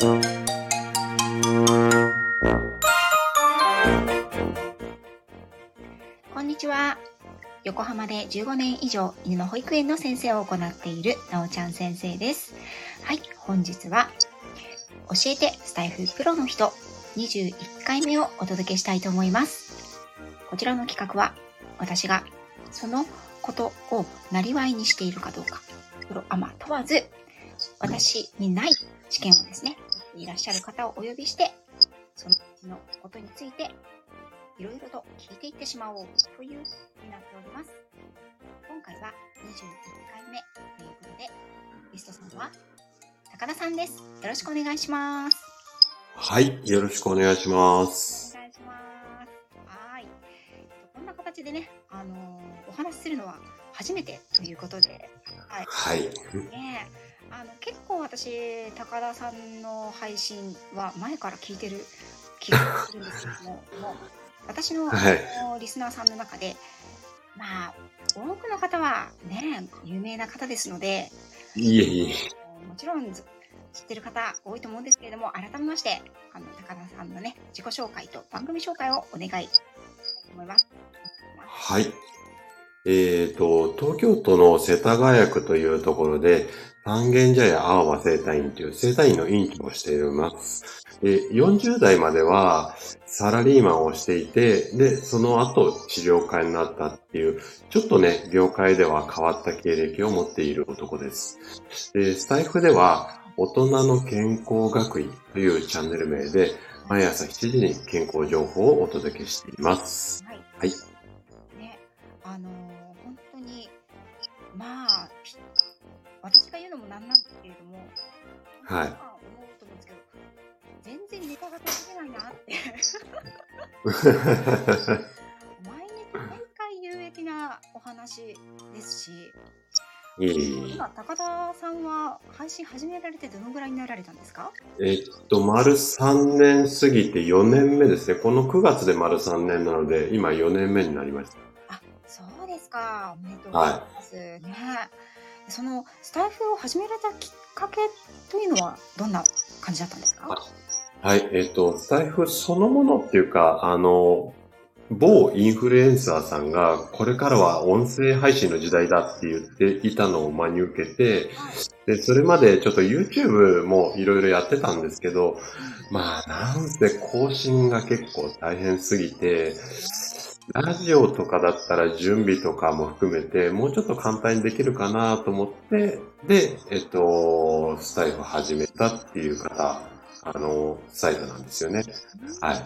こんにちは。横浜で15年以上犬の保育園の先生を行っているなおちゃん先生です。はい、本日は教えてスタイフプロの人21回目をお届けしたいと思います。こちらの企画は私がそのことをなりわいにしているかどうか、プロアマ問わず私にない知見をですね、いらっしゃる方をお呼びして、そのうちのことについていろいろと聞いていってしまおうというになっております。今回は21回目ということで、ゲストさんは高田さんです。よろしくお願いします。はい、よろしくお願いします。お願いします。はい。こんな形でね、あのーお話しするのは初めてということで、はい。はい。ねえあの結構私高田さんの配信は前から聞いてる気がするんですけども もう私の,、リスナーさんの中でまあ多くの方はね有名な方ですのでいえいえ。もちろんず知ってる方多いと思うんですけれども改めましてあの高田さんのね自己紹介と番組紹介をお願いしたいと思います。はい。えっ、と、東京都の世田谷区というところで、三軒茶屋青葉生態院という生態院の院長をしています。で40代まではサラリーマンをしていて、で、その後治療家になったっていう、ちょっとね、業界では変わった経歴を持っている男です。で、スタイフでは、大人の健康学位というチャンネル名で、毎朝7時に健康情報をお届けしています。はい。はい。ね、あのーはいまあ思うと思うんですけど、全然ネタが取れないなって、毎日毎回有益なお話ですし、今、高田さんは配信始められてどのぐらいになられたんですか？えっと、丸3年過ぎて4年目ですね。この9月で丸3年なので、今4年目になりました。あ、そうですか。おめでとうございます。ね。そのスタイフを始められたきっかけというのはどんな感じだったんですか？はい、えっと、スタイフそのものっていうか、あの、某インフルエンサーさんが、これからは音声配信の時代だって言っていたのを真に受けて、で、それまでちょっと YouTube もいろいろやってたんですけど、まあ、なんせ更新が結構大変すぎて、ラジオとかだったら準備とかも含めて、もうちょっと簡単にできるかなと思って、で、えっと、スタイフ始めたっていう方、あの、スタイルなんですよね。はい。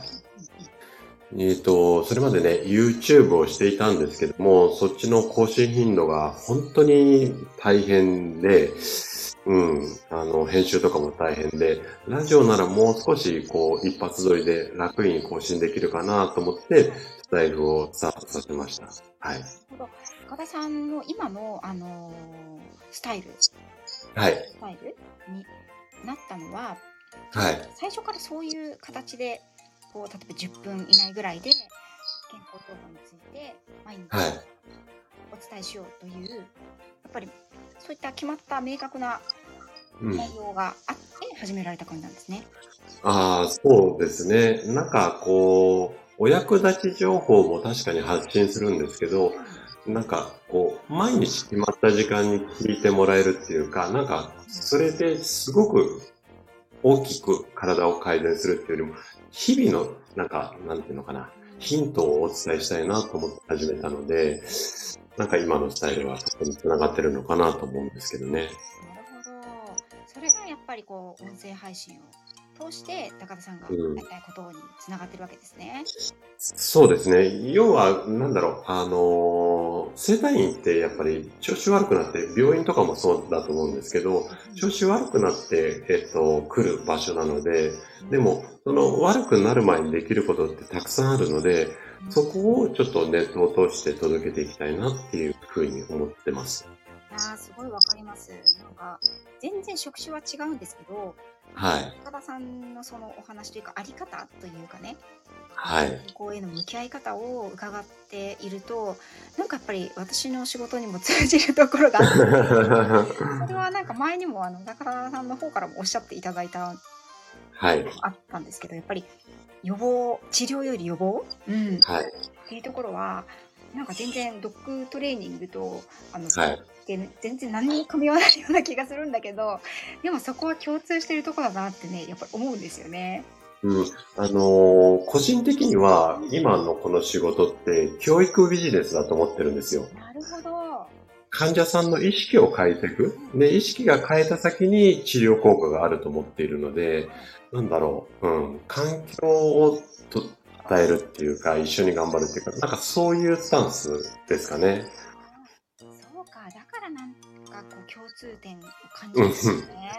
えっ、と、それまでね、YouTube をしていたんですけども、そっちの更新頻度が本当に大変で、うん、あの、編集とかも大変で、ラジオならもう少し、こう、一発撮りで楽に更新できるかなと思って、スタイルをスタートさせました。はい。なるほど高田さんの今のあのースタイルスはい。タイルになったのははい。最初からそういう形でこう例えば10分以内ぐらいで健康情報について毎日はいお伝えしようという、やっぱりそういった決まった明確なうん。内容があって始められた感じなんですね。ああ、そうですね。なんかこう、お役立ち情報も確かに発信するんですけど、なんかこう、毎日決まった時間に聞いてもらえるっていうか、なんか、それですごく大きく体を改善するっていうよりも、日々の、なんか、なんていうのかな、ヒントをお伝えしたいなと思って始めたので、なんか今のスタイルはそこに繋がってるのかなと思うんですけどね。なるほど。それがやっぱりこう音声配信を通して高田さんがうんやりたいことにつながってるわけですね。そうですね。要は、なんだろう、あのー、生体院ってやっぱり調子悪くなって、病院とかもそうだと思うんですけど、調子悪くなって、えっと、来る場所なので、でも、その悪くなる前にできることってたくさんあるので、そこをちょっとネットを通して届けていきたいなっていうふうに思ってます。あーすごいわかります。なんか全然職種は違うんですけど、はい。高田さんのそのお話というかあり方というかね、はい。健康への向き合い方を伺っていると、なんかやっぱり私の仕事にも通じるところがあって、それはなんか前にもあの高田さんの方からもおっしゃっていただいたはい。あったんですけど、やっぱり予防、治療より予防、うん、はい。っていうところは、なんか全然ドッグトレーニングと、あの、はい。って全然何にも噛み合わないような気がするんだけど、でもそこは共通してるところだなってね、やっぱり思うんですよね。うん。あのー個人的には、今のこの仕事って、教育ビジネスだと思ってるんですよ。なるほど。患者さんの意識を変えていく。で、意識が変えた先に治療効果があると思っているので、なんだろう、うん、環境をと与えるっていうか、一緒に頑張るっていうか、なんかそういうスタンスですかね。点を感じるんですよね。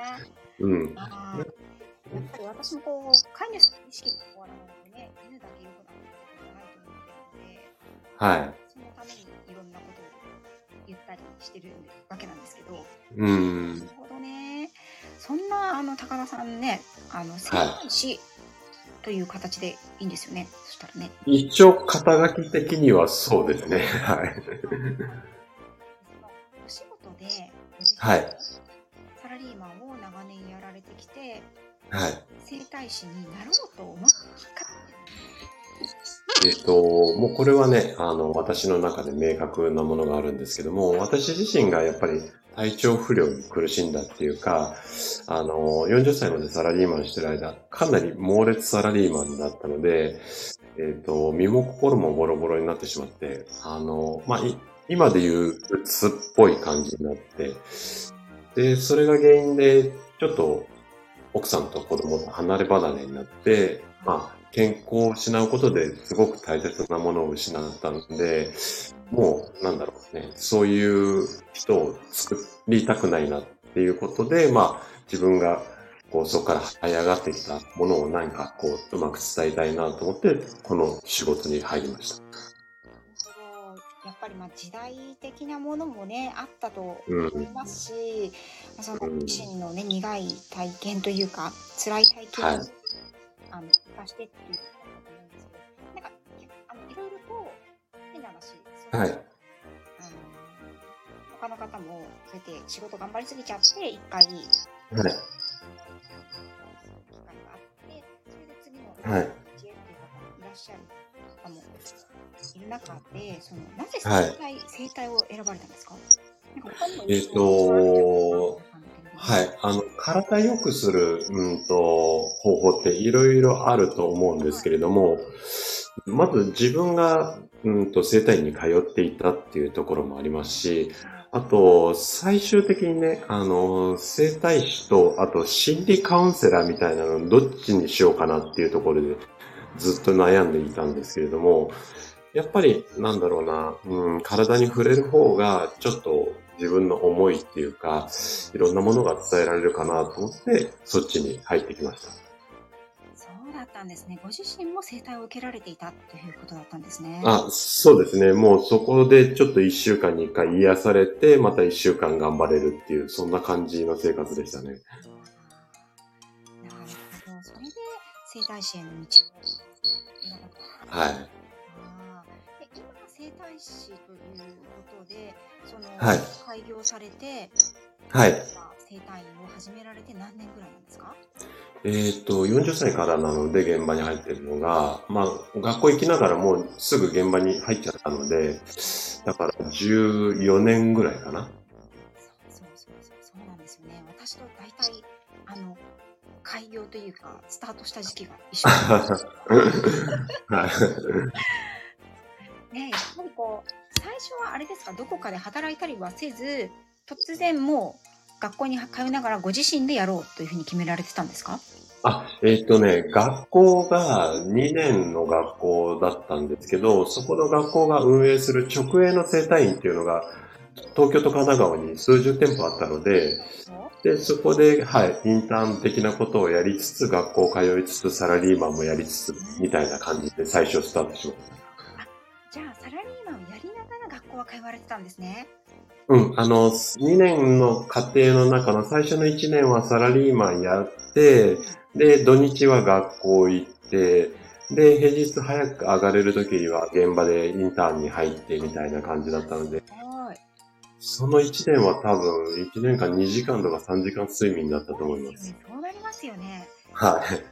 うん。あーやっぱり私もこう、飼い主の意識が変わらないとね、犬だけ良くなるってことはないと思ってるので、はい。そのためにいろんなことを言ったりしてるわけなんですけど、うんなる。ほどね。そんなあの高田さんね、あの整体師という形でいいんですよね。そしたらね。一応、肩書き的にはそうですね。はい。はいサラリーマンを長年やられてきて、はい。整体師になろうと思ったえっ、と、もうこれはね、あの、私の中で明確なものがあるんですけども、私自身がやっぱり体調不良に苦しんだっていうか、あの、40歳までサラリーマンしてる間、かなり猛烈サラリーマンだったので、えっ、と、身も心もボロボロになってしまって、あの、まあ、い今で言う、うつっぽい感じになって、で、それが原因で、ちょっと、奥さんと子供と離れ離れになって、まあ、健康を失うことですごく大切なものを失ったので、もう、なんだろうね、そういう人を作りたくないなっていうことで、まあ、自分が、こう、そこから這い上がってきたものを何か、こう、うまく伝えたいなと思って、この仕事に入りました。ぱりまあ時代的なものもねあったとうん。思いますし、まあそのうん自身のね苦い体験というか辛い体験を、はいあの生かしてっていうことだと思うんですけど、なんかあのいろいろと変な話、そうはいあの他の方もそうやって仕事頑張りすぎちゃって一回はい。機会があって、それで次のはい中で、そのなぜはい。生態、生態を選ばれたんですか？えっとはい。あの、体良くする、うんと、方法っていろいろあると思うんですけれども、まず自分が、うんと、整体院に通っていたっていうところもありますし、あと、最終的にね、あの、整体師と、あと心理カウンセラーみたいなの、どっちにしようかなっていうところで、ずっと悩んでいたんですけれども、やっぱり、なんだろうな、うん、体に触れる方が、ちょっと自分の思いっていうか、いろんなものが伝えられるかなと思って、そっちに入ってきました。そうだったんですね。ご自身も生態を受けられていたということだったんですね。あ、そうですね。もうそこでちょっと一週間に一回癒されて、また一週間頑張れるっていう、そんな感じの生活でしたね。なるほど。それで生態師への道。はい。あーで今整体師ということでその、はい開業されて、はい。まあ整体院を始められて何年ぐらいなんですか？えーっと、40歳からなので現場に入ってるのが、まあ、学校行きながらもうすぐ現場に入っちゃったので、だから14年ぐらいかな。そうそうそうそうそうなんですよね私と大体あの開業というかスタートした時期が一緒ですよ はい。ねやっぱりこう最初はあれですかどこかで働いたりはせず突然もう学校に通いながらご自身でやろうというふうに決められてたんですか？あ、えーとね、学校が2年の学校だったんですけど、そこの学校が運営する直営の生態院っていうのが、東京と神奈川に数十店舗あったので、で、そこで、はい、インターン的なことをやりつつ、学校通いつつ、サラリーマンもやりつつ、みたいな感じで最初スタートしました。校は通われてたんですねうん、あの、2年の過程の中の最初の1年はサラリーマンやって、で、土日は学校行って、で、平日早く上がれる時には現場でインターンに入ってみたいな感じだったので、はいその1年は多分1年間2時間とか3時間睡眠だったと思います。そうなりますよね。はす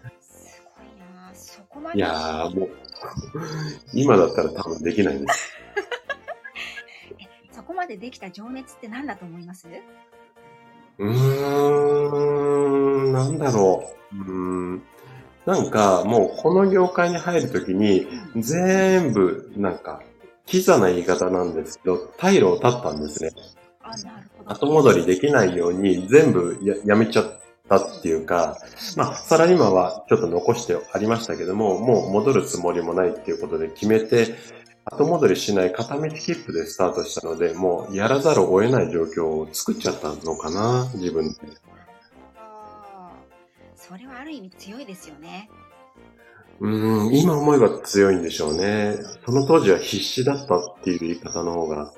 ごいなそこまい。で。いやーもう、今だったら多分できないんです。でできた情熱って何だと思います？うーん、なんだろう。う。なんか、もうこの業界に入るときに、全部、なんか、キザな言い方なんですけど、退路を断ったんですね。あ、なるほど。後戻りできないように全部ややめちゃったっていうか、まあ、サラリーマンはちょっと残してありましたけども、もう戻るつもりもないっていうことで決めて、後戻りしない片道切符でスタートしたので、もうやらざるを得ない状況を作っちゃったのかな、自分で。それはある意味強いですよね。うーん、今思えば強いんでしょうね。その当時は必死だったっていう言い方の方が、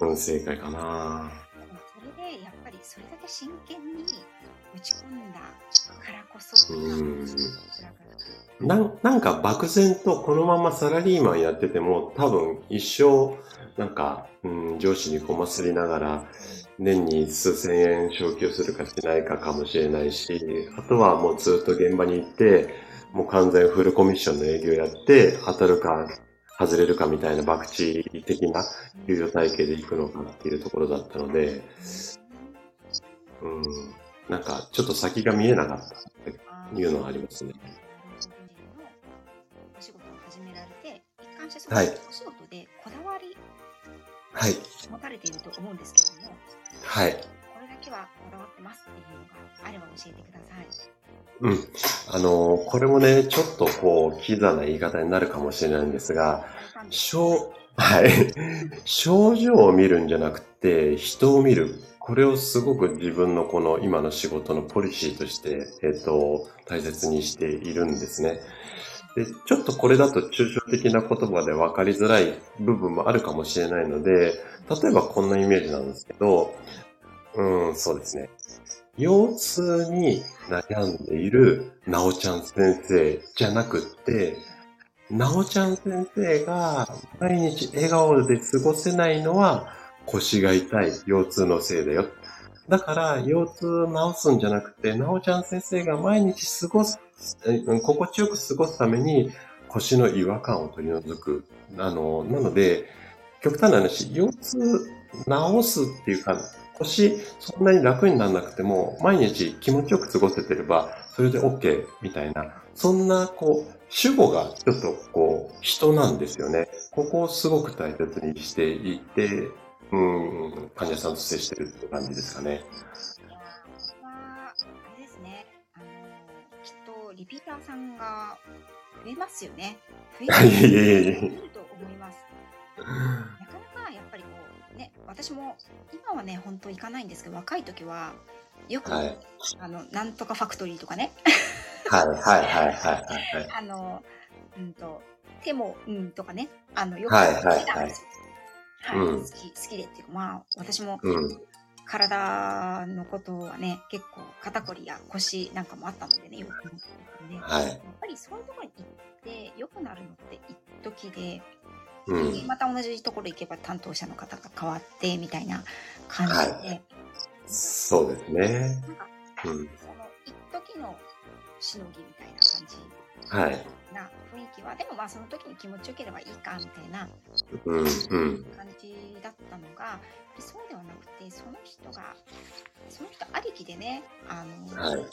うん、正解かな。それでやっぱりそれだけ真剣に打ち込んだからこそ、うんななんか漠然とこのままサラリーマンやってても多分一生なんか、うん、上司にこますりながら年に数千円昇給するかしないかかもしれないし、あとはもうずっと現場に行って、もう完全フルコミッションの営業やって当たるか外れるかみたいな博打的な給与体系で行くのかっていうところだったので、うん、なんかちょっと先が見えなかったっていうのはありますね。一貫してそのはいお仕事でこだわりはい。持たれていると思うんですけども、はい。これだけはこだわってますっていうのがあれば教えてください。うん。あのーこれもね、ちょっとこう、キザな言い方になるかもしれないんですが、症、はい。症状を見るんじゃなくて、人を見る。これをすごく自分のこの今の仕事のポリシーとして、えっ、と、大切にしているんですね。で、ちょっとこれだと抽象的な言葉で分かりづらい部分もあるかもしれないので、例えばこんなイメージなんですけど、うん、そうですね。腰痛に悩んでいるなおちゃん先生じゃなくって、なおちゃん先生が毎日笑顔で過ごせないのは腰が痛い腰痛のせいだよ。だから腰痛治すんじゃなくて、なおちゃん先生が毎日過ごす、心地よく過ごすために腰の違和感を取り除く。あの、なので、極端な話、腰痛治すっていうか、腰そんなに楽にならなくても、毎日気持ちよく過ごせてれば、それで OK みたいな、そんな、こう、主語がちょっとこう、人なんですよね。ここをすごく大切にしていて、うん、患者さんと接してるって感じですかね。リピーターさんが増えますよね。増えると思います。なかなかやっぱりこうね、私も今はね、本当行かないんですけど、若い時は、よく、はいあの、なんとかファクトリーとかね、はい、はい、はい、はい、はい。あの、うんと、手も、うんとかね、あの、よくはいはいはい見たんですよはい、うん好き、好きでっていうか、まあ、私もうん。体のことはね、結構肩こりや腰なんかもあったのでね、よく思ってたので、はいやっぱりそういうところに行って良くなるのって一時で、うん。また同じところ行けば担当者の方が変わってみたいな感じで、はそうですね。なんかうん。その一時のしのぎみたいな感じはい。な雰囲気は、でもまあその時に気持ちよければいいかみたいなうん、うん。感じだったのが、やっぱりそうではなくて、その人が、その人ありきでね、あの、はい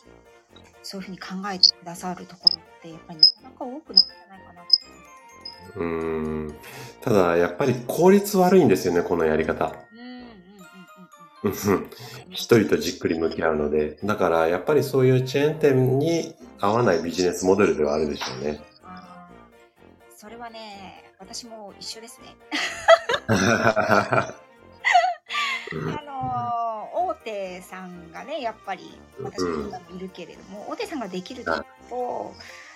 そういうふうに考えてくださるところって、やっぱりなかなか多くないんじゃないかなとうーん。ただ、やっぱり効率悪いんですよね、このやり方。うんうんうんうんうんうん。一人とじっくり向き合うので。だから、やっぱりそういうチェーン店に合わないビジネスモデルではあるでしょうね。それはね、私も一緒ですね。うんあのー大手さんがね、やっぱり、私もいるけれども、大手さんができると、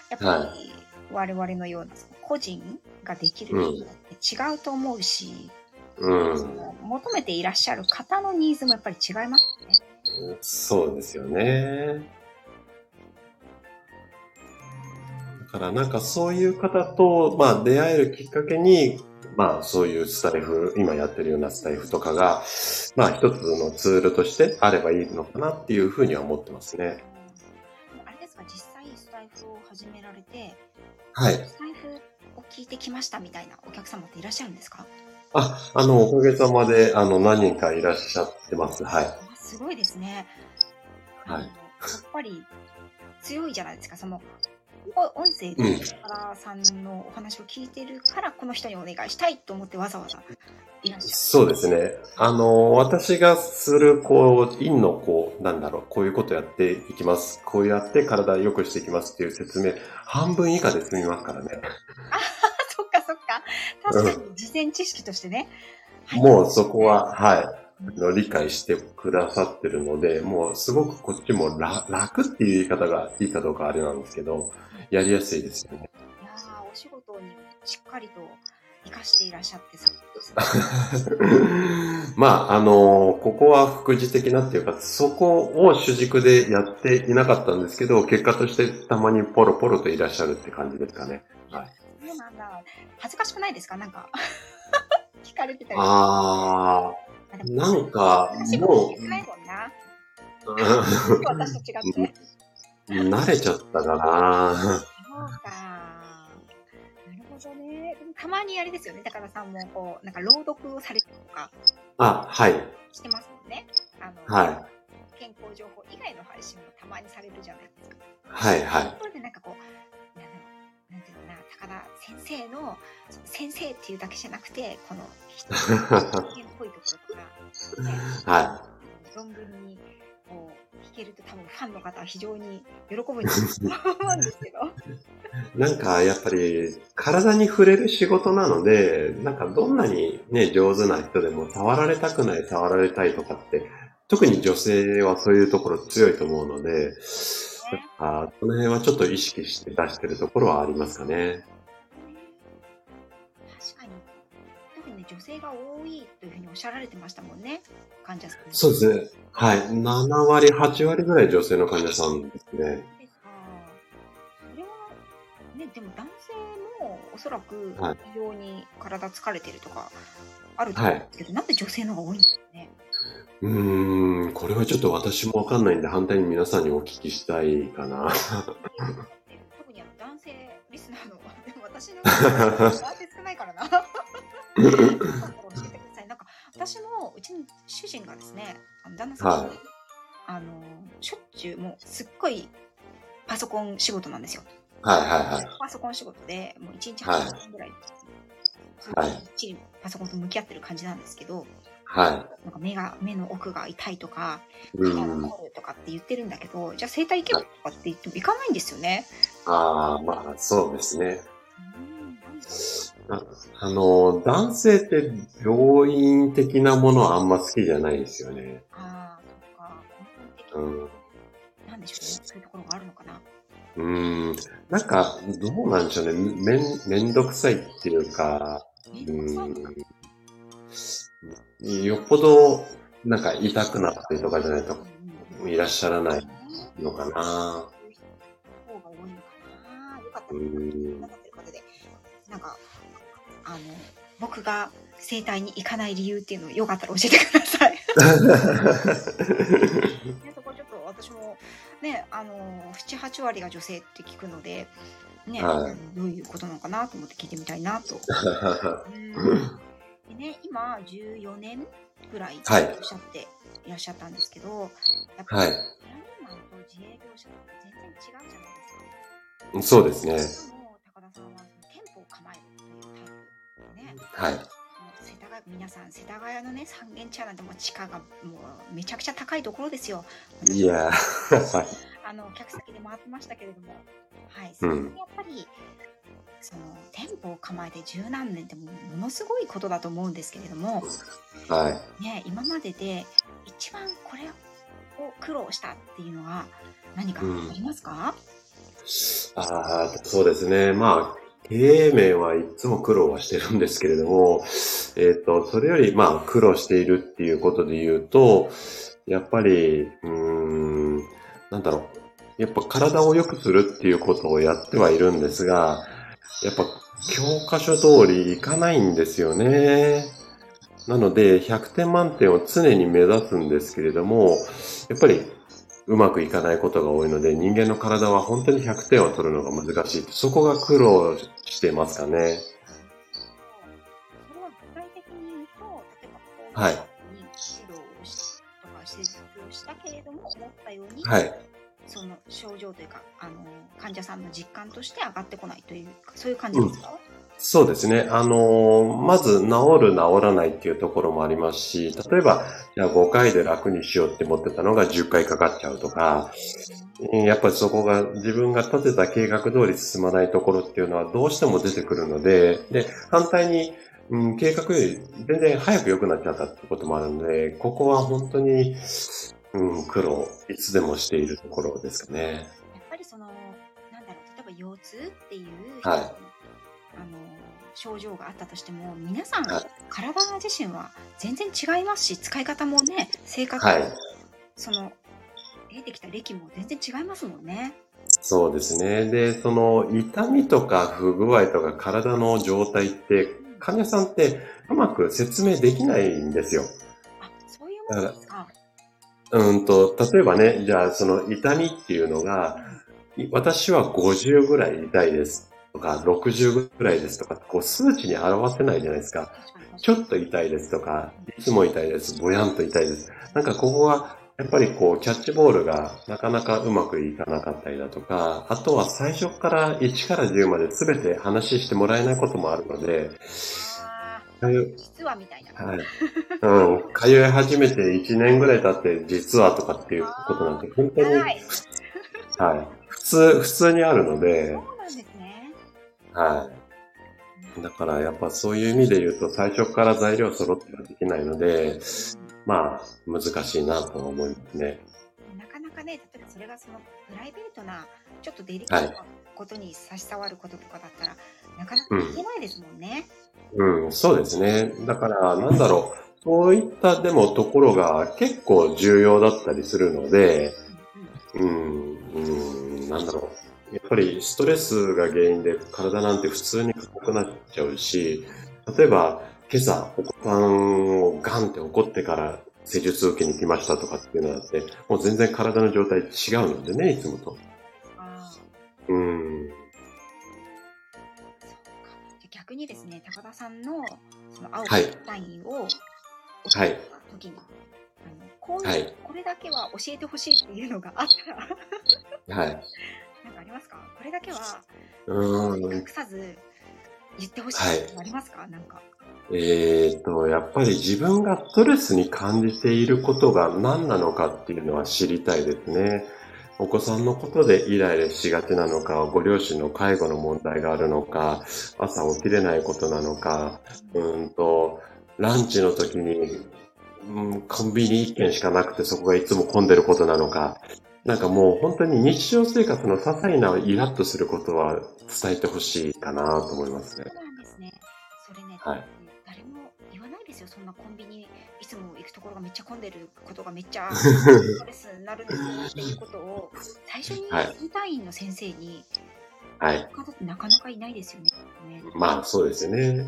やっぱり我々のような個人ができるうんって違うと思うし、うんそ。の求めていらっしゃる方のニーズもやっぱり違いますね。そうですよね。だからなんかそういう方と、まあ出会えるきっかけに、まあそういうスタイフ、今やってるようなスタイフとかが、まあ一つのツールとしてあればいいのかなっていうふうには思ってますね。あれですかスタイフを始められて、はい。スタイフを聞いてきましたみたいなお客様っていらっしゃるんですか？あ、あの、おかげさまで、あの、何人かいらっしゃってます。はい。あすごいですね。はいやっぱり強いじゃないですか。そのお音声うんで原さんのお話を聞いてるから、この人にお願いしたいと思ってわざわざいらっしゃる。そうですね。あの、私がする、こう、院の、こう、なんだろう、こういうことやっていきます。こうやって体良くしていきますっていう説明、半分以下で済みますからね。確かに事前知識としてね。はいもうそこは、はい。あの理解してくださってるので、もうすごくこっちも楽楽っていう言い方がいいかどうかあれなんですけど、やりやすいですよね。いやーお仕事にしっかりと生かしていらっしゃってさ、まあ、あの、ここは副次的なっていうか、そこを主軸でやっていなかったんですけど、結果としてたまにポロポロといらっしゃるって感じですかね。はい。そうなんだ。恥ずかしくないですか？なんか。聞かれてたり。ああなんか、私もも聞いてないもんな。う、私と違って。慣れちゃったかな。そうか。なるほどね。たまにあれですよね。高田さんもこう、なんか朗読をされてるとかあ、はい。してますもんね。あの、は健康情報以外の配信もたまにされるじゃないですか。はい、はい。ところでなんかこう、なんていうのかな、高田先生の、先生っていうだけじゃなくて、この人間っぽいところとか、ね、は存分にこう弾けると多分ファンの方は非常に喜ぶんですけど。い。なんか、やっぱり、体に触れる仕事なので、なんか、どんなにね、上手な人でも、触られたくない、触られたいとかって、特に女性はそういうところ強いと思うので、あこの辺はちょっと意識して出してるところはありますかね。確かに。特にね、女性が多いというふうにおっしゃられてましたもんね。患者さん。そうですね。はい。7割、8割ぐらい女性の患者さんですね。それは、ね、でも男性もおそらくはい非常に体疲れてるとかあると思うんですけど、なんで女性の方が多いんですか？ね。うーん、これはちょっと私もわかんないんで、反対に皆さんにお聞きしたいかな。特にあの男性リスナーの、でも私の男性少ないからな。教えてください。なんか私もうちの主人がですね、あの旦那さんが、はいあのしょっちゅうもうすっごいパソコン仕事なんですよ。はいはいはい。パソコン仕事でもう1日はい8時間ぐらい、はいときっちりパソコンと向き合ってる感じなんですけど、はなんか目が目の奥が痛いとか、い。う肌がん。凝るとかって言ってるんだけど、じゃあ整体行けばとかって言っても行かないんですよね。ああ、まあ、そうですね。ああの、男性って病院的なものはあんま好きじゃないですよね。ああ、そっか。うん。に、なんでしょうね。そういうところがあるのかな。うん。なんか、どうなんでしょうね。めん、めんどくさいっていうか、うん。よっぽど、なんか痛くなったりとかじゃないといらっしゃらないのかな。方が多いのかな。よかったうら、ん。なってる方で、なんか、あの、僕が整体に行かない理由っていうのをよかったら教えてください。ね、そこちょっと私もね、あの、7、8割が女性って聞くので、ね、はいどういうことなのかなと思って聞いてみたいなと。うんでね、今、14年ぐらいおはいっしゃっていらっしゃったんですけど、やっぱはいラリーマンと自営業者って全然違うじゃないですか。そうですね。も高田さんはその店舗を構えるというタイプでね、はい。世田谷皆さん世田谷のね三軒茶屋なんてもう地価がもうめちゃくちゃ高いところですよ。いや。あの客先で回ってましたけれども、はい、うんそれにやっぱり、その店舗を構えて十何年ってものすごいことだと思うんですけれども、はい。ね、今までで一番これを苦労したっていうのは何かありますか？ああ、そうですね。まあ、経営面はいつも苦労はしてるんですけれども、えっ、と、それより、まあ、苦労しているっていうことで言うと、やっぱり、うーん、なんだろう。やっぱ体を良くするっていうことをやってはいるんですが、やっぱ教科書通りいかないんですよね。なので、100点満点を常に目指すんですけれども、やっぱりうまくいかないことが多いので、人間の体は本当に100点を取るのが難しい。そこが苦労してますかね。は具体的に言うと、例えば、はいに指導をしとか施術をしたけれども、思ったように、はい。その症状というか、あの、患者さんの実感として上がってこないという、そういう感じですか、そうですね。あのまず治る治らないっていうところもありますし、例えば、じゃあ5回で楽にしようって思ってたのが10回かかっちゃうとか、やっぱりそこが自分が立てた計画通り進まないところっていうのはどうしても出てくるので、で、反対に、うん、計画より全然早く良くなっちゃったってこともあるので、ここは本当に、うん、苦労、いつでもしているところですかね。やっぱりその、なんだろう、例えば腰痛っていう、はいあの、症状があったとしても、皆さん、はい体自身は全然違いますし、使い方もね、性格、はい。その、得てきた歴も全然違いますもんね。そうですね。で、その痛みとか不具合とか体の状態って、患者さんってうまく説明できないんですよ。あ、そういうものですか。うんと、例えばね、じゃあその痛みっていうのが、い私は50ぐらい痛いですとか、60ぐらいですとか、こう数値に表せないじゃないですか。ちょっと痛いですとか、いつも痛いです、ぼやんと痛いです。なんかここは、やっぱりこう、キャッチボールがなかなかうまくいかなかったりだとか、あとは最初から1から10まで全て話してもらえないこともあるので、実はみたいな。はい。うん。通い始めて1年ぐらい経って、実はとかっていうことなんて、本当に、長い。はい。普通、普通にあるのでそ、うなんですね。はい。だからやっぱそういう意味で言うと、最初から材料揃ってはできないので、まあ、難しいなとは思いますね。なかなかね、例えばそれがそのプライベートな、ちょっとデリケートなことに差し障ることとかだったら、なかなか言えないですもんね。うん、そうですね。だから、なんだろう。そういったでもところが結構重要だったりするので、うんうんうん、うん、なんだろう。やっぱりストレスが原因で体なんて普通に硬くなっちゃうし、例えば今朝お子さんをガンって怒ってから施術受けに来ましたとかっていうのだって、もう全然体の状態違うのでね、いつもと。あうん。逆にですね、高田さんのその青はいサインをはい教えた時に、あのこういう、はいこれだけは教えてほしいっていうのがあったら、はい。なんかありますか？これだけはうん。隠さず言ってほしいってありますか、なんか。えーと、やっぱり自分がストレスに感じていることが何なのかっていうのは知りたいですね。お子さんのことでイライラしがちなのか、ご両親の介護の問題があるのか、朝起きれないことなのか、うーんと、ランチの時に、うん、コンビニ一軒しかなくてそこがいつも混んでることなのか、なんかもう本当に日常生活の些細なイラッとすることは伝えてほしいかなと思いますねそ。うなんですね。それね、はい誰も言わないですよ。そんなコンビニ、くところがめっちゃ混んでることがめっちゃ ストレスになるんですよっていうことを最初にはいインターインの先生にはい。方ってなかなかいないですよね。ねまあそうですよね。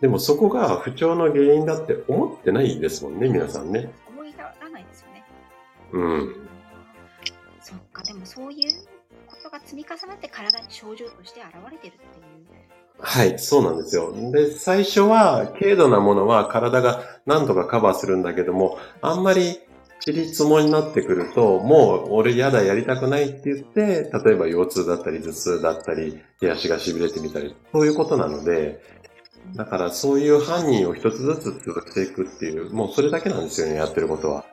でもそこが不調の原因だって思ってないですもんね、皆さんね。思い至らないですよね。うん。そっか、でもそういうことが積み重なって体に症状として現れてるっていう。はい、そうなんですよ。で、最初は軽度なものは体が何とかカバーするんだけども、あんまりちりつもになってくると、もう俺やだやりたくないって言って、例えば腰痛だったり頭痛だったり、手足が痺れてみたり、そういうことなので、だからそういう犯人を一つずつ続けていくっていう、もうそれだけなんですよね、やってることは。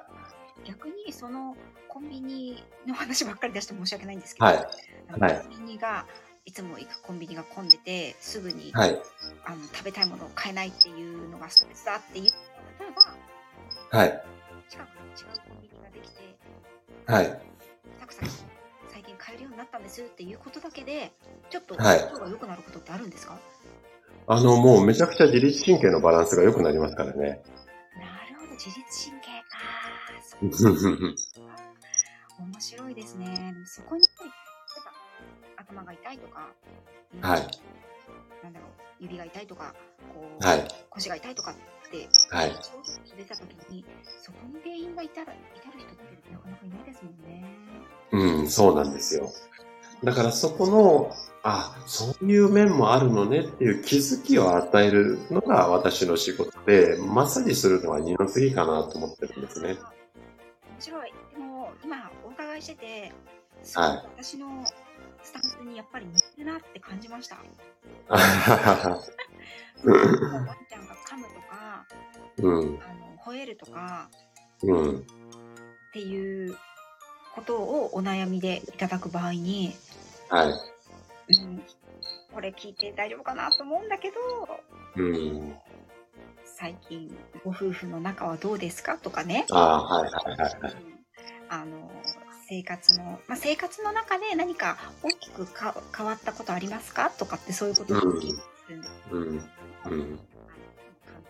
逆にそのコンビニの話ばっかり出して申し訳ないんですけど、はいコンビニがいつも行くコンビニが混んでてすぐに、はい。あの食べたいものを買えないっていうのがストレスだっていう例えばはい。近くに違うコンビニができてはい。たくさん最近買えるようになったんですっていうことだけでちょっとはい症状が良くなることってあるんですか、あの、もうめちゃくちゃ自律神経のバランスが良くなりますからね。なるほど自律神経か 面白いですねそこに頭が痛いとか、はいなんだろう指が痛いとかこう、はい。腰が痛いとかってはい出た時に、そこに原因が至る至る人ってなかなかいないですもんね。うん、そうなんですよ。だからそこの、あ、そういう面もあるのねっていう気づきを与えるのが私の仕事で、マッサージするのは二の次かなと思ってるんですね。面白い。でも、今、お伺いしてて、はい私のスタンスにやっぱり似てるなって感じました。ワンちゃんが噛むとか、うん、あの吠えるとかうん、っていうことをお悩みでいただく場合に、はい。うん、これ聞いて大丈夫かなと思うんだけど、うん。最近ご夫婦の仲はどうですかとかね。ああ、はいはいはいはい。あの生活の、まあ、生活の中で何か大きくか変わったことありますか？とかってそういうことを聞いてるんですうん、うん、あの関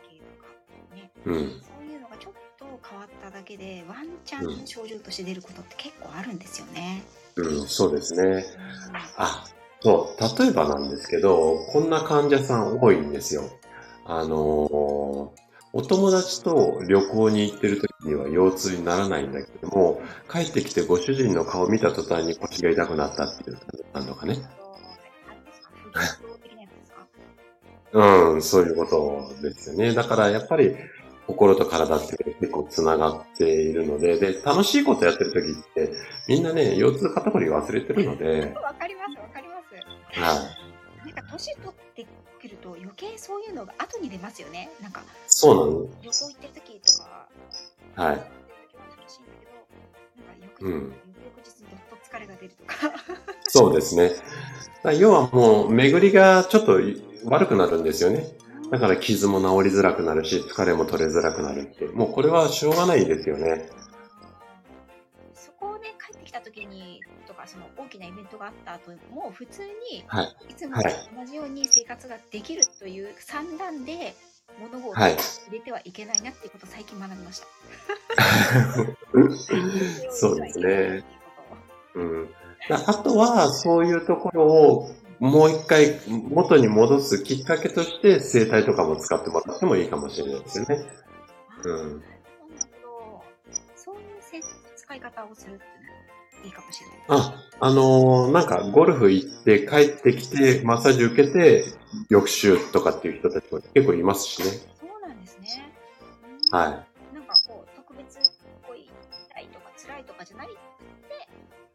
係とかね。うん。そういうのがちょっと変わっただけでワンチャン症状として出ることって結構あるんですよね。うん、そうですね。うん。あ、そう、例えばなんですけど、こんな患者さん多いんですよ。あのーお友達と旅行に行ってる時には腰痛にならないんだけども、帰ってきてご主人の顔を見た途端に腰が痛くなったっていう患者さんとかね。うん、そういうことですよね。だからやっぱり心と体って結構つながっているので、で、楽しいことやってる時ってみんなね、腰痛肩こり忘れてるので、わかりますわかります。はい。なんか年取っると余計そういうのが後に出ますよね。なんかそう旅行行ってる時とか、なの。はい。だけど、なんか翌日、うん翌々日にどっと疲れが出るとか。そうですね。要はもう巡りがちょっと悪くなるんですよね。だから傷も治りづらくなるし、疲れも取れづらくなるって。もうこれはしょうがないですよね。その大きなイベントがあった後も、普通に、はい。いつもはい同じように生活ができるという算段で、物事をはい入れてはいけないなっていうことを最近学びました。そうですね。うん。だあとは、そういうところをもう一回元に戻すきっかけとして、整体とかも使ってもらってもいいかもしれないですよね。うん。そういうせ使い方をするっていうのはいいかもしれない。あ、あのーなんかゴルフ行って帰ってきて、マッサージ受けて、翌週とかっていう人たちも結構いますしね。そうなんですね。うんはい。なんかこう、特別こう痛いとか辛いとかじゃないくて、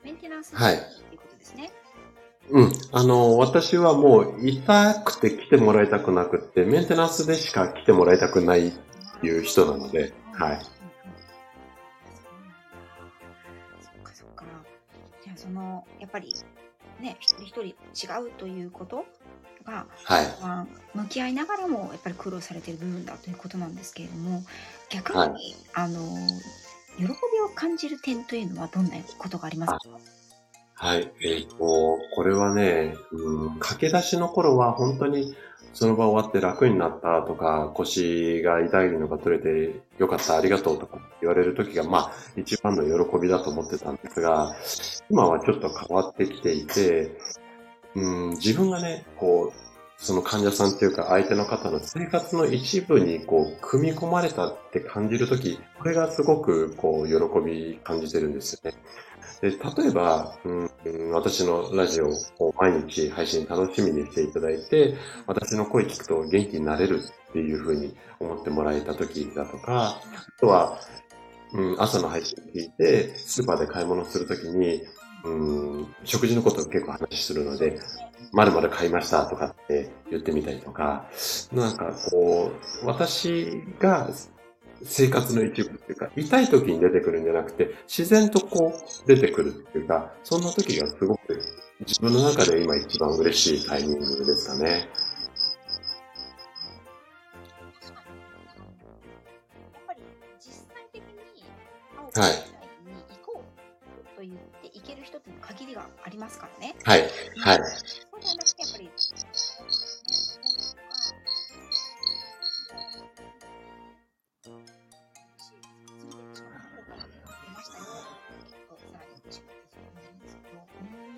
メンテナンスにはいっていうことですね。うん。あの、私はもう痛くて来てもらいたくなくって、メンテナンスでしか来てもらいたくないっていう人なので、はい。の、やっぱり、ね、一人一人違うということが、はい。まあ、向き合いながらもやっぱり苦労されている部分だということなんですけれども、逆に、はいあの、喜びを感じる点というのはどんなことがありますか？はい。えっ、と、これはね、うん、駆け出しの頃は本当にその場終わって楽になったとか、腰が痛いのが取れてよかった、ありがとうとか言われる時が、まあ、一番の喜びだと思ってたんですが、今はちょっと変わってきていて、うん、自分がね、こう、その患者さんっていうか相手の方の生活の一部にこう、組み込まれたって感じるとき、これがすごくこう、喜び感じてるんですよね。で、例えば、うん、私のラジオを毎日配信楽しみにしていただいて、私の声聞くと元気になれるっていうふうに思ってもらえた時だとか、あとは、うん、朝の配信聞いて、スーパーで買い物するときに、うん、食事のことを結構話するので、まるまる買いましたとかって言ってみたりとか、なんかこう、私が生活の一部っていうか、痛い時に出てくるんじゃなくて、自然とこう出てくるっていうか、そんな時がすごく自分の中で今一番嬉しいタイミングですかね。はいありますからね。はい。はい。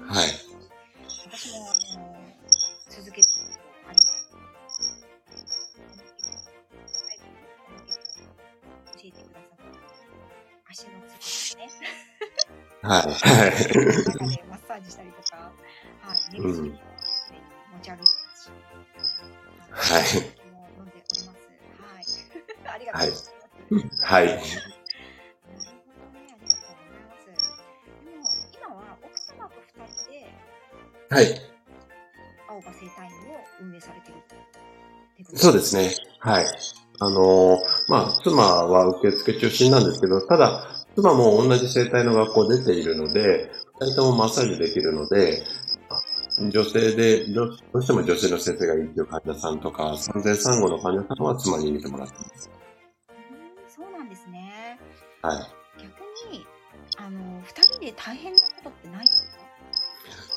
はい。私も、あの、続けてあり教えてくださった足のつきですね。はい。ージしたりとか、はい、メディシンもすでに持ち歩いてますし、はい飲んでおります。はい。ありがとうございます。はい。なるほどね、ありがとうございます。でも、今は奥様と二人で、はい。青葉生態院を運営されてるそうですね。はい。あのーまあ、妻は受付中心なんですけど、ただ、妻も同じ生態の学校出ているので、二人ともマッサージできるので、あ女性で、どどうしても女性の先生がいいっていう患者さんとか、産前産後の患者さんは妻に見てもらってます。うんそうなんですね。はい。逆に、あの、二人で大変なことってない？ですか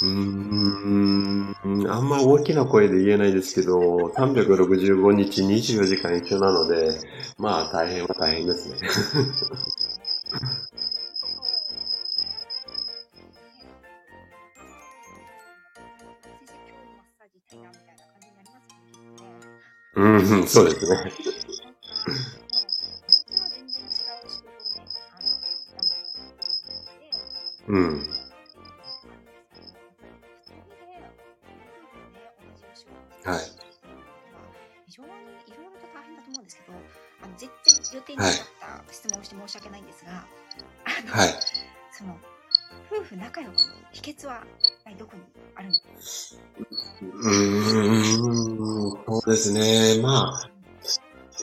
うーん、あんま大きな声で言えないですけど、365日24時間一緒なので、まあ大変は大変ですね。うん、そうですね。うん。はい非常にいろいろと大変だと思うんですけど、あの全然予定になかった質問をして申し訳ないんですが、あの、はい。その夫婦仲良くの秘訣はどこにあるんですか？うそうですね。まあ、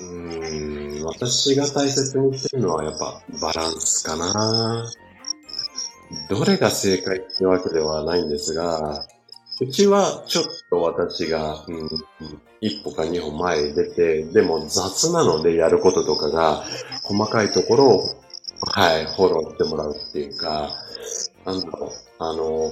うん、私が大切にしてるのはやっぱバランスかな。どれが正解ってわけではないんですが、うちはちょっと私が、うん、一歩か二歩前に出て、でも雑なのでやることとかが、細かいところを、はい、フォローしてもらうっていうか、なんだろう、あの、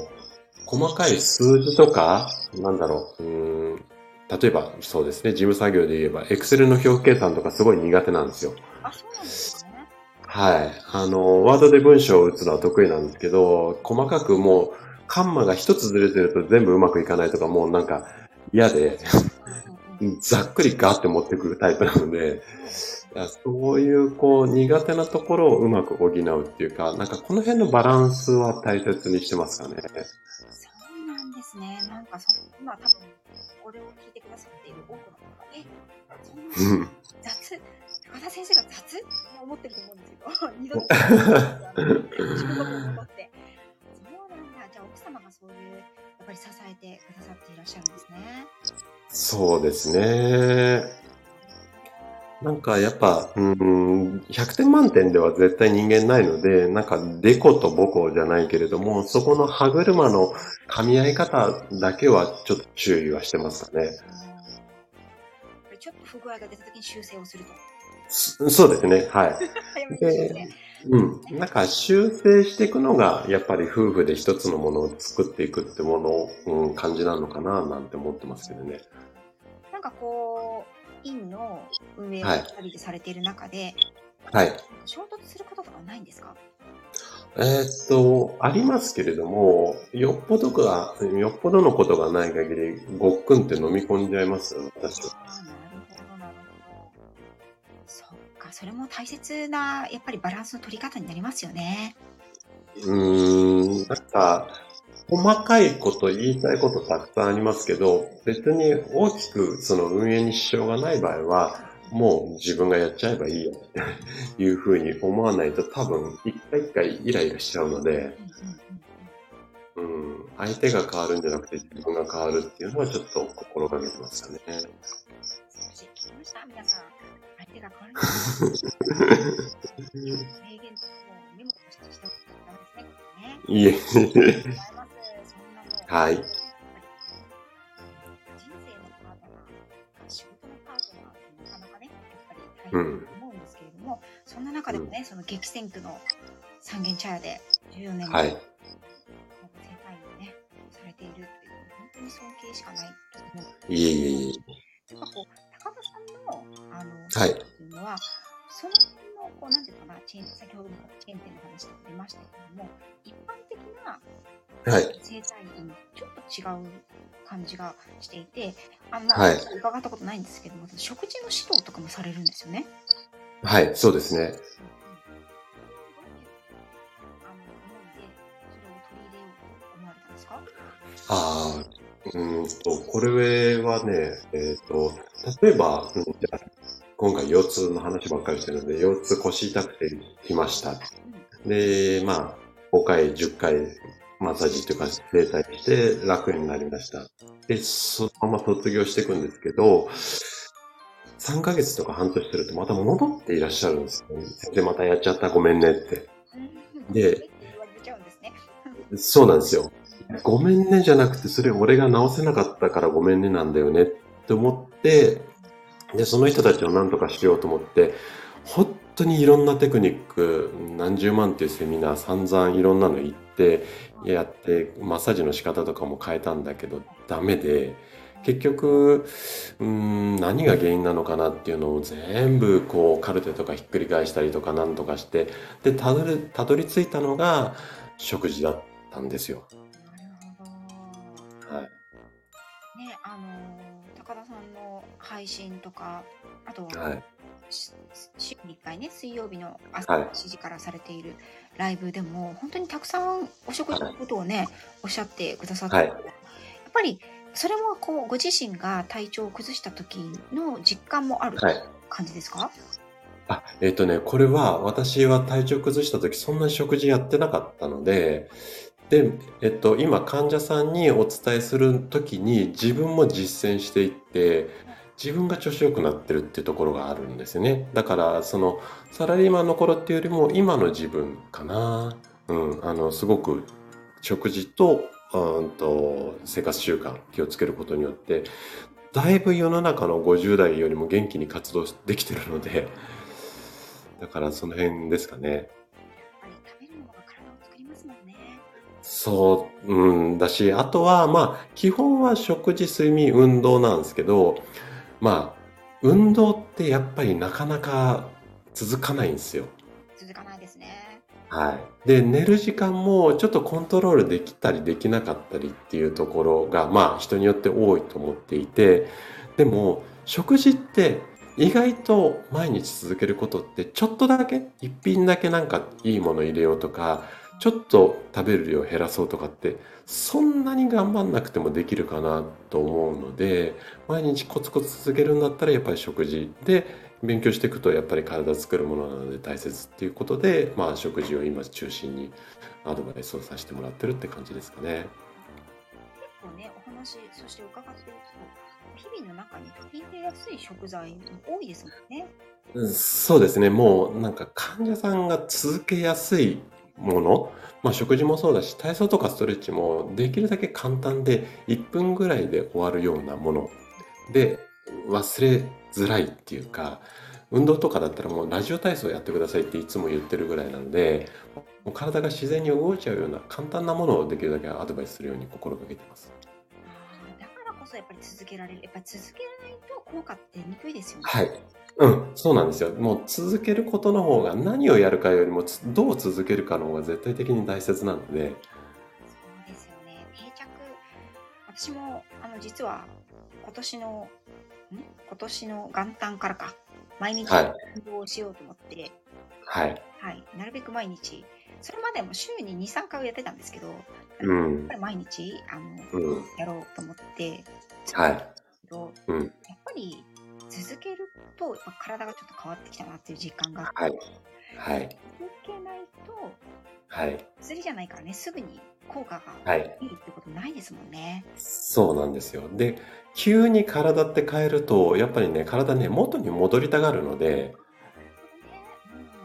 細かい数字とか、なんだろう、うん、例えばそうですね、事務作業で言えば、Excel の表記計算とかすごい苦手なんですよ。あ、そうなんですね。はい。あの、ワードで文章を打つのは得意なんですけど、細かくもう、カンマが一つずれてると全部うまくいかないとか、もうなんか嫌で、ざっくりガーって持ってくるタイプなので、そういうこう苦手なところをうまく補うっていうか、なんかこの辺のバランスは大切にしてますかね。そうなんですね。なんかそ、今多分、これを聞いてくださっている多くの方が、え、そんな雑、高田先生が雑って思ってると思うんですけど、二度と自分の分を取って。そうなんだ。じゃあ奥様がそういう、やっぱり支えてくださっていらっしゃるんですね。そうですね。なんかやっぱ、うん、100点満点では絶対人間ないので、なんかデコとボコじゃないけれども、そこの歯車の噛み合い方だけはちょっと注意はしてますかね。ちょっと不具合が出た時に修正をすると。そそうですね。はい。早めに修正。うん。なんか修正していくのが、やっぱり夫婦で一つのものを作っていくってものを、うん、感じなのかな、なんて思ってますけどね。なんかこう、院の運営をはい2人でされている中で、はい。衝突することとかないんですか？えーっと、ありますけれども、よっぽどが、よっぽどのことがない限り、ごっくんって飲み込んじゃいますよ、私は。そっか、それも大切な、やっぱりバランスの取り方になりますよね。うーん、なんか、細かいこと、言いたいことたくさんありますけど、別に大きくその運営に支障がない場合は、もう自分がやっちゃえばいいよっていうふうに思わないと多分一回一回イライラしちゃうので、うん相手が変わるんじゃなくて自分が変わるっていうのはちょっと心がけてますかね。いえ。はい人生のパートナー、仕事のパートナーってなかなかね、やっぱり大変だと思うんですけれども、そんな中でもね、その激戦区の三軒茶屋で14年間、はい。生態院をね、されているっていう、本当に尊敬しかないと思う。いえいえいえ。こう、高田さんの、あの、はいっていうのは、その、こう、なんていうのかな、チェーン、先ほどもチェーン店の話とか出ましたけども、一般的なはい。生態院、ちょっと違う感じがしていて、あんまはい伺ったことないんですけども、食事の指導とかもされるんですよね。はい、そうですね。あああ、うんと、これはね、えっ、と、例えば、うん、じゃあ今回腰痛の話ばっかりしてるので、腰痛腰痛くて来ました。で、まあ、5回、10回、マッサージというか、整体して楽になりました。で、そのまま卒業していくんですけど、3ヶ月とか半年するとまた戻っていらっしゃるんですよ、ね。で、またやっちゃった、ごめんねって。で、そうなんですよ。ごめんねじゃなくて、それ俺が直せなかったからごめんねなんだよねって思って、で、その人たちを何とかしようと思って、本当にいろんなテクニック、何十万っていうセミナー散々いろんなの行って、やって、マッサージの仕方とかも変えたんだけど、ダメで、結局、うん、何が原因なのかなっていうのを全部こうカルテとかひっくり返したりとかなんとかして、で、たどり、たどり着いたのが食事だったんですよ。高田さんの配信とか、あとは、はい。し週に1回ね、水曜日の朝はい7時からされているライブでも、本当にたくさんお食事のことをね、おっしゃってくださって、はいやっぱりそれもこうご自身が体調を崩した時の実感もあるはい。感じですか、あ、えっ、とね、これは私は体調崩した時そんな食事やってなかったので、で、えっと、今患者さんにお伝えする時に自分も実践していって、自分が調子良くなってるっていうところがあるんですよね。だから、その、サラリーマンの頃っていうよりも今の自分かな。うん、あの、すごく食事と、うんと、生活習慣気をつけることによって、だいぶ世の中の50代よりも元気に活動できてるので、だからその辺ですかね。そう、うん、だし、あとは、まあ、基本は食事、睡眠、運動なんですけど、まあ、運動ってやっぱりなかなか続かないんですよ。続かないですね。はい。で、寝る時間もちょっとコントロールできたりできなかったりっていうところが、まあ、人によって多いと思っていて、でも、食事って意外と毎日続けることってちょっとだけ、一品だけなんかいいもの入れようとか、ちょっと食べる量減らそうとかって、そんなに頑張んなくてもできるかなと思うので、毎日コツコツ続けるんだったらやっぱり食事で勉強していくとやっぱり体作るものなので大切っていうことで、まあ食事を今中心にアドバイスをさせてもらってるって感じですかね。結構ね、お話、そして伺っていると、日々の中に取り入れやすい食材も多いですもんね。うんそうですね。もうなんか患者さんが続けやすいもの、まあ食事もそうだし、体操とかストレッチもできるだけ簡単で1分ぐらいで終わるようなもので忘れづらいっていうか、運動とかだったらもうラジオ体操やってくださいっていつも言ってるぐらいなので、もう体が自然に動いちゃうような簡単なものをできるだけアドバイスするように心がけてます。だからこそやっぱり続けられる。やっぱり続けないと効果ってにくいですよね。はい。うん、そうなんですよ。もう続けることの方が何をやるかよりもつどう続けるかの方が絶対的に大切なので、そうですよね。定着。私も、あの、実は、今年の、ん？今年の元旦からか、毎日はい運動をしようと思って、はい。はい、なるべく毎日、それまでも週に2、3回はやってたんですけど、うん毎日、あの、うん。やろうと思って、はい。けど、うん。やっぱり続けると、体がちょっと変わってきたなっていう実感があって、はい。はい。続けないと、はい。薬じゃないからね、すぐに効果がはい。出るってことないですもんね。そうなんですよ。で、急に体って変えると、やっぱりね、体ね、元に戻りたがるので、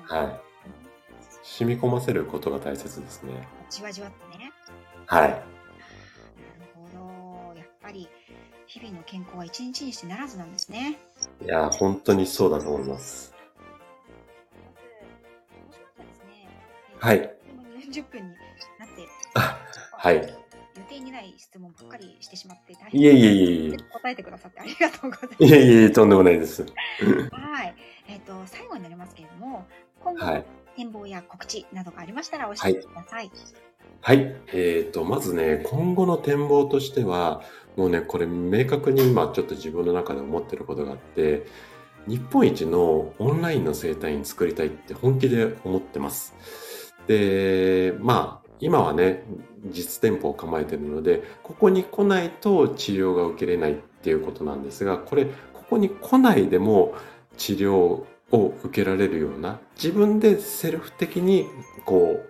はい。染み込ませることが大切ですね。じわじわってね。はい。なるほど。やっぱり日々の健康は一日にしてならずなんですね。いや、本当にそうだと思います。まず、面白かったですね。はいあっという間に40分になって、あはい。予定にない質問ばっかりしてしまって大いえいえいえいえ。答えてくださってありがとうございいえいえ、とんでもないです。ます。はい。えっ、と、最後になりますけれども、今後のはい。展望や告知などがありましたら教えてください。はい。えっと、まずね、今後の展望としては、もうね、これ明確に今ちょっと自分の中で思ってることがあって、日本一のオンラインの生態院作りたいって本気で思ってます。で、まあ、今はね、実店舗を構えてるので、ここに来ないと治療が受けれないっていうことなんですが、これ、ここに来ないでも治療を受けられるような、自分でセルフ的に、こ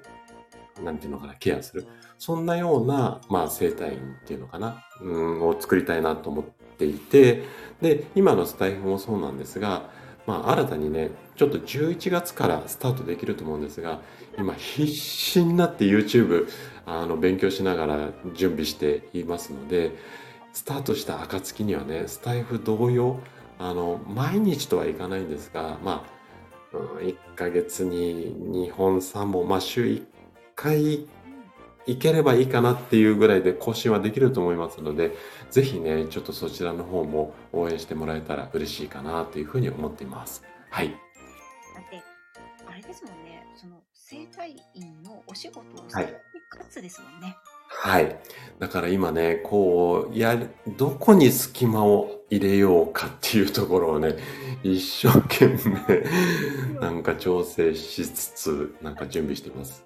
う、なんていうのかな、ケアする。そんなような、まあ、生態院っていうのかな、うん、を作りたいなと思っていて、で、今のスタイフもそうなんですが、まあ、新たにね、ちょっと11月からスタートできると思うんですが、今必死になって YouTube、あの、勉強しながら準備していますので、スタートした暁にはね、スタイフ同様、あの、毎日とはいかないんですが、まあ、1ヶ月に2本3本、まあ週1回いければいいかなっていうぐらいで更新はできると思いますので、ぜひね、ちょっとそちらの方も応援してもらえたら嬉しいかなというふうに思っています。はい。だって、あれですもんね、その整体院のお仕事をされてかつですもんね。はい。だから今ね、こう、やる、どこに隙間を入れようかっていうところをね、一生懸命、なんか調整しつつ、なんか準備してます。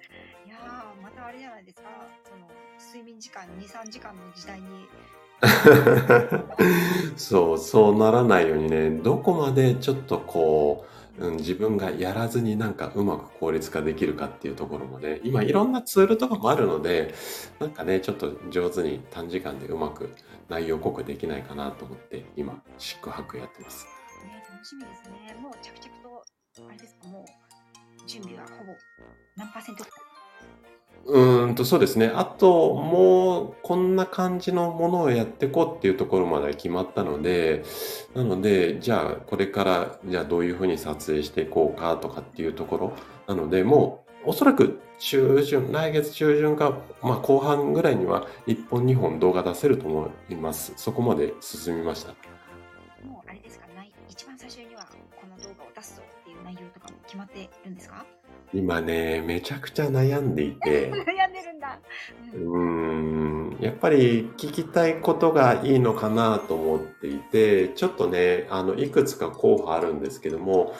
時間、2、3時間の時代に。そう、そうならないようにね、どこまでちょっとこう、うん、自分がやらずになんかうまく効率化できるかっていうところもね、今いろんなツールとかもあるので、なんかね、ちょっと上手に短時間でうまく内容濃くできないかなと思って、今、宿泊やってます。ね、楽しみですね。もう着々と、あれですか、もう準備はほぼ何パーセントうんと、そうですね。あと、もう、こんな感じのものをやっていこうっていうところまで決まったので、なので、じゃあ、これから、じゃあどういうふうに撮影していこうかとかっていうところ。なので、もう、おそらく中旬、来月中旬か、まあ後半ぐらいには1本2本動画出せると思います。そこまで進みました。もうあれですか、一番最初にはこの動画を出すぞっていう内容とかも決まってるんですか？今ね、めちゃくちゃ悩んでいて。悩んでるんだ。うん、やっぱり聞きたいことがいいのかなと思っていて、ちょっとね、あの、いくつか候補あるんですけども、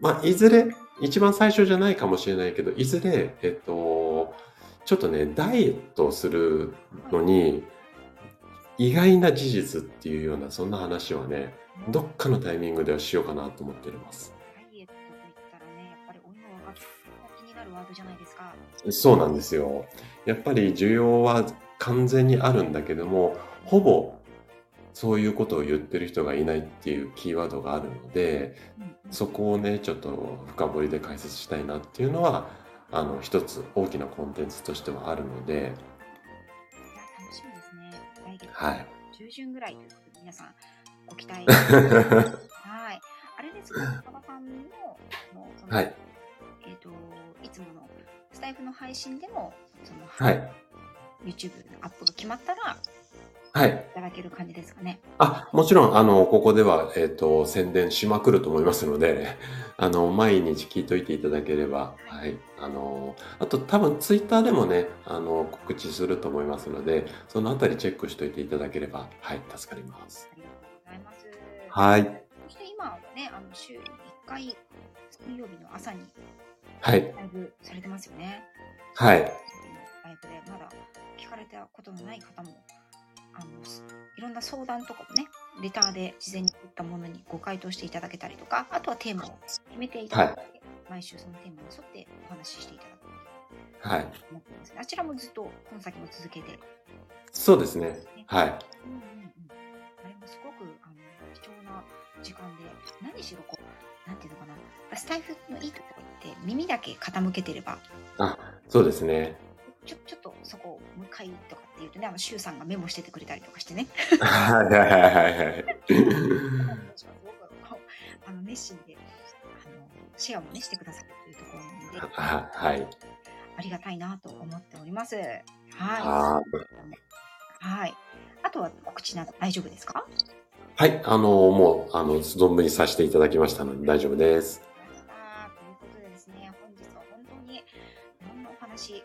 まあ、いずれ、一番最初じゃないかもしれないけど、いずれ、えっと、ちょっとね、ダイエットをするのに、意外な事実っていうような、そんな話はね、どっかのタイミングではしようかなと思っております。じゃないですか。そうなんですよ。やっぱり需要は完全にあるんだけども、ほぼそういうことを言ってる人がいないっていうキーワードがあるので、そこをね、ちょっと深掘りで解説したいなっていうのは、あの、一つ大きなコンテンツとしてはあるので。楽しみですね。来月中旬ぐらいということで、皆さんご期待。はい。あれですか、馬場さんの、はい。えっ、ー、と、いつものスタイフの配信でも、その、はい。YouTube のアップが決まったら、はい。いただける感じですかね。あ、もちろん、あの、ここでは、えっ、ー、と、宣伝しまくると思いますので、あの、毎日聞いといていただければ、はい。あの、あと多分ツイッターでもね、あの、告知すると思いますので、そのあたりチェックしておいていただければ、はい、助かります。ありがとうございます。はい。そして今ね、あの、週1回、水曜日の朝にはい。ライブされてますよね。はい。ライブでまだ聞かれたことのない方も、あの、いろんな相談とかもね、レターで事前に打ったものにご回答していただけたりとか、あとはテーマを決めていただいて、はい、毎週そのテーマに沿ってお話ししていただく。はい。あちらもずっとこの先も続けて。そうですね。はい。うんうんうん。あれもすごくあの貴重な時間で、何しろこう、なんていうのかな、スタイフのいいところって耳だけ傾けてれば。あ、そうですね。ちょ、ちょっとそこをもう一回とかって言うとね、あの、シュウさんがメモしててくれたりとかしてね。はいはいはいはい。あの、熱心で、あの、シェアもね、してくださるというところなので。はい。ありがたいなと思っております。はい。はい。あとは告知など大丈夫ですか？はい。あの、もう、あの、存分にさせていただきましたので大丈夫です。話、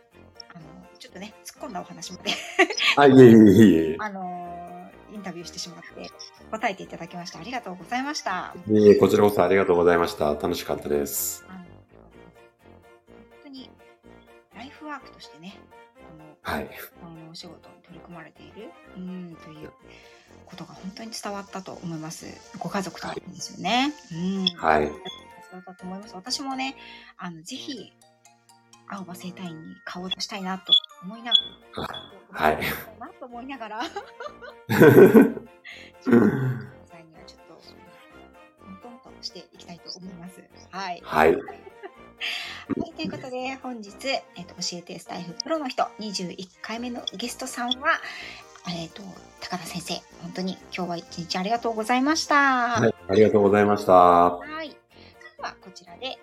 あの、ちょっとね、突っ込んだお話まであ、いえいえいえ。あの、インタビューしてしまって、答えていただきました。ありがとうございました。いえいえ、こちらこそありがとうございました。楽しかったです。あの本当に、ライフワークとしてね、この、はい。あの、お仕事に取り組まれている、うん、ということが本当に伝わったと思います。ご家族とですよね。はい、うん。はい。伝わったと思います。私もね、あの、ぜひ、青葉生態に顔を出したいなと思いながら、はい。なと思いながら、際にはちょっと、トントンとしていきたいと思います。はい。はい。はい、ということで、本日、えっ、と、教えてスタイフプロの人、21回目のゲストさんは、えっ、と、高田先生、本当に今日は一日ありがとうございました。はい、ありがとうございました。はい。では、こちらで、えっ、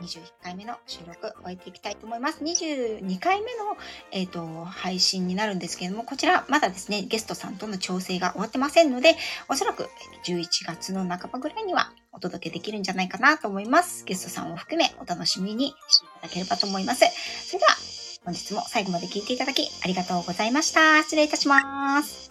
21回目の収録終えていきたいと思います。22回目の、えーと、配信になるんですけれども、こちらまだですね、ゲストさんとの調整が終わってませんので、おそらく11月の半ばぐらいにはお届けできるんじゃないかなと思います。ゲストさんを含めお楽しみにしていただければと思います。それでは、本日も最後まで聞いていただきありがとうございました。失礼いたします。